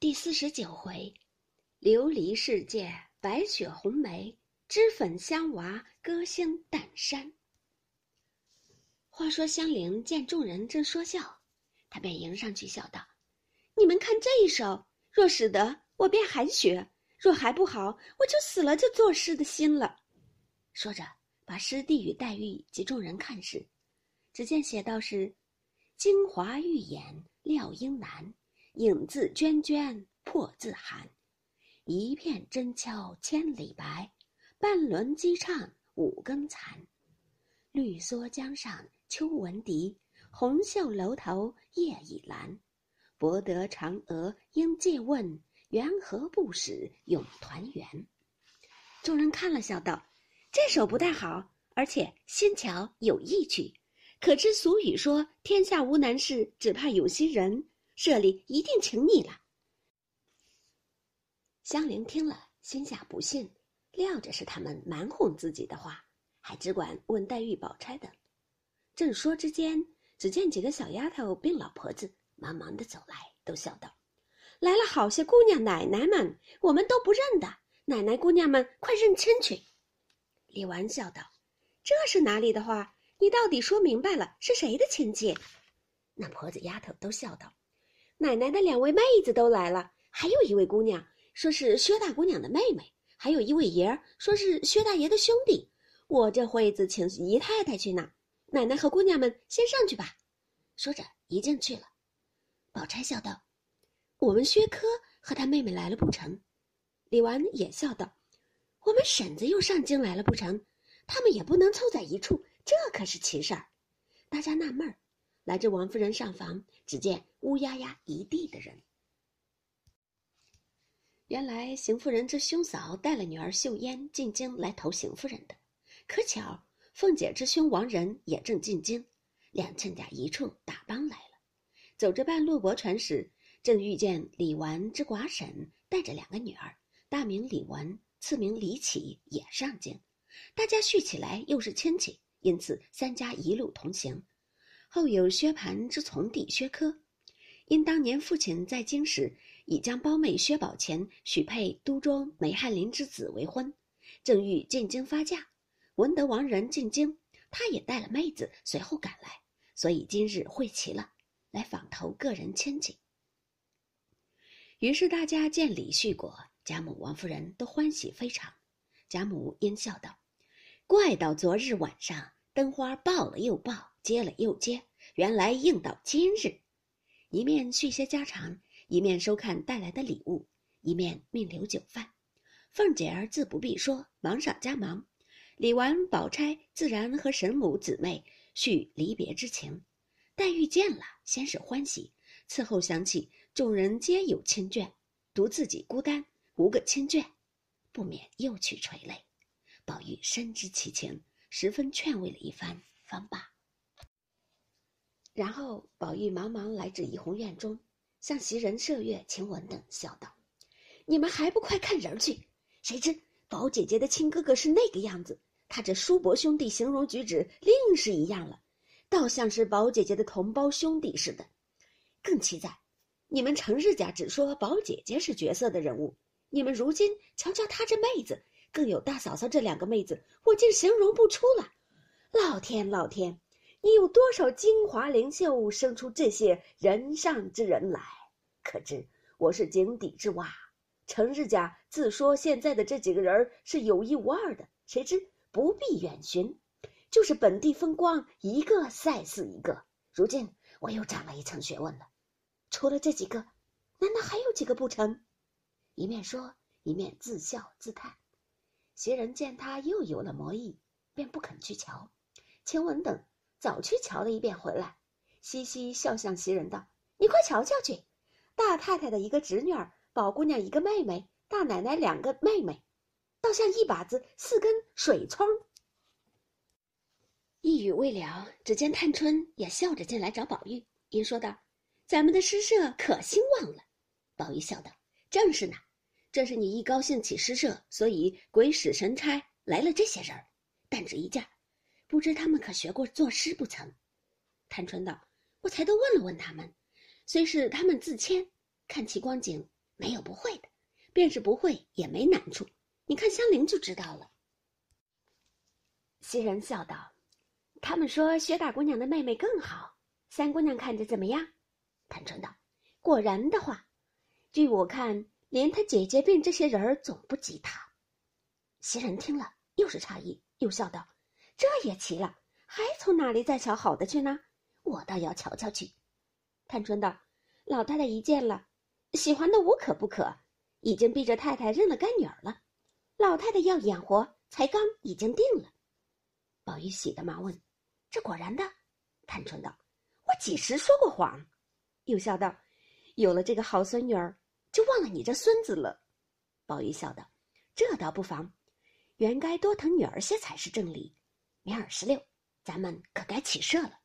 第四十九回，琉璃世界白雪红梅，脂粉香娃歌星淡山。话说香菱见众人正说笑，她便迎上去笑道：“你们看这一手，若使得，我便含血；若还不好，我就死了这作诗的心了。”说着，把诗递与黛玉及众人看时，只见写道是：“京华玉眼料英难。”影自娟娟，破自寒。一片真敲千里白，半轮鸡唱五更残。绿蓑江上秋闻笛，红袖楼头夜已阑。博得嫦娥应借问，缘何不使永团圆？众人看了，笑道：“这首不太好，而且新巧有意趣。可知俗语说：天下无难事，只怕有心人。”这里一定请你了。香菱听了，心下不信，料着是他们瞒哄自己的话，还只管问黛玉、宝钗等。正说之间，只见几个小丫头并老婆子忙忙的走来，都笑道：“来了好些姑娘奶奶们，我们都不认得。奶奶姑娘们，快认亲去。”李纨笑道：“这是哪里的话？你到底说明白了，是谁的亲戚？”那婆子丫头都笑道。奶奶的两位妹子都来了，还有一位姑娘说是薛大姑娘的妹妹，还有一位爷儿说是薛大爷的兄弟。我这会子请姨太太去呢，奶奶和姑娘们先上去吧。说着一进去了。宝钗笑道：“我们薛科和他妹妹来了不成？”李纨也笑道：“我们婶子又上京来了不成？他们也不能凑在一处，这可是奇事儿。”大家纳闷儿。来至王夫人上房，只见乌压压一地的人。原来邢夫人这兄嫂带了女儿秀烟进京来投邢夫人的，可巧凤姐之兄王仁也正进京，两亲家一处打帮来了。走着半路泊船时，正遇见李纨之寡婶带着两个女儿，大名李纨，次名李启，也上京。大家续起来又是亲戚，因此三家一路同行。后有薛蟠之从弟薛科，因当年父亲在京时已将胞妹薛宝钏许配都中梅翰林之子为婚，正欲进京发嫁，闻得王仁进京，他也带了妹子随后赶来，所以今日会齐了，来访投个人亲戚。于是大家见礼续果，贾母、王夫人都欢喜非常。贾母因笑道：“怪到昨日晚上，灯花爆了又爆。”接了又接，原来应到今日，一面叙些家常，一面收看带来的礼物，一面命留酒饭。凤姐儿自不必说，忙上加忙。李纨、宝钗自然和神母姊妹叙离别之情。黛玉见了，先是欢喜，此后想起众人皆有亲眷，独自己孤单无个亲眷，不免又去垂泪。宝玉深知其情，十分劝慰了一番，方罢。然后，宝玉忙忙来至怡红院中，向袭人、麝月、晴雯等笑道：“你们还不快看人去？谁知宝姐姐的亲哥哥是那个样子，他这叔伯兄弟形容举止另是一样了，倒像是宝姐姐的同胞兄弟似的。更奇在，你们成日家只说宝姐姐是绝色的人物，你们如今瞧瞧她这妹子，更有大嫂嫂这两个妹子，我竟形容不出了。老天，老天！”你有多少精华灵秀，生出这些人上之人来？可知我是井底之蛙。程日家自说现在的这几个人是有一无二的，谁知不必远寻，就是本地风光，一个赛似一个。如今我又长了一层学问了。除了这几个，难道还有几个不成？一面说，一面自笑自叹。袭人见他又有了魔意，便不肯去瞧。晴雯等。早去瞧了一遍，回来，嘻嘻笑向袭人道：“你快瞧瞧去，大太太的一个侄女儿，宝姑娘一个妹妹，大奶奶两个妹妹，倒像一把子四根水葱。”一语未了，只见探春也笑着进来找宝玉，因说道：“咱们的诗社可兴旺了。”宝玉笑道：“正是呢，这是你一高兴起诗社，所以鬼使神差来了这些人儿，但只一件。”不知他们可学过作诗不曾？探春道：“我才都问了问他们，虽是他们自谦，看其光景，没有不会的，便是不会也没难处。你看香菱就知道了。”袭人笑道：“他们说薛大姑娘的妹妹更好，三姑娘看着怎么样？”探春道：“果然的话，据我看，连她姐姐并这些人儿总不及她。”袭人听了，又是诧异，又笑道：“这也奇了，还从哪里再瞧好的去呢？我倒要瞧瞧去。”探春道：“老太太一见了，喜欢的无可不可，已经逼着太太认了干女儿了。老太太要养活，才刚已经定了。”宝玉喜的忙问：“这果然的？”探春道：“我几时说过谎？”又笑道：“有了这个好孙女儿，就忘了你这孙子了。”宝玉笑道：“这倒不妨。”原该多疼女儿些才是正理。明儿十六，咱们可该起社了。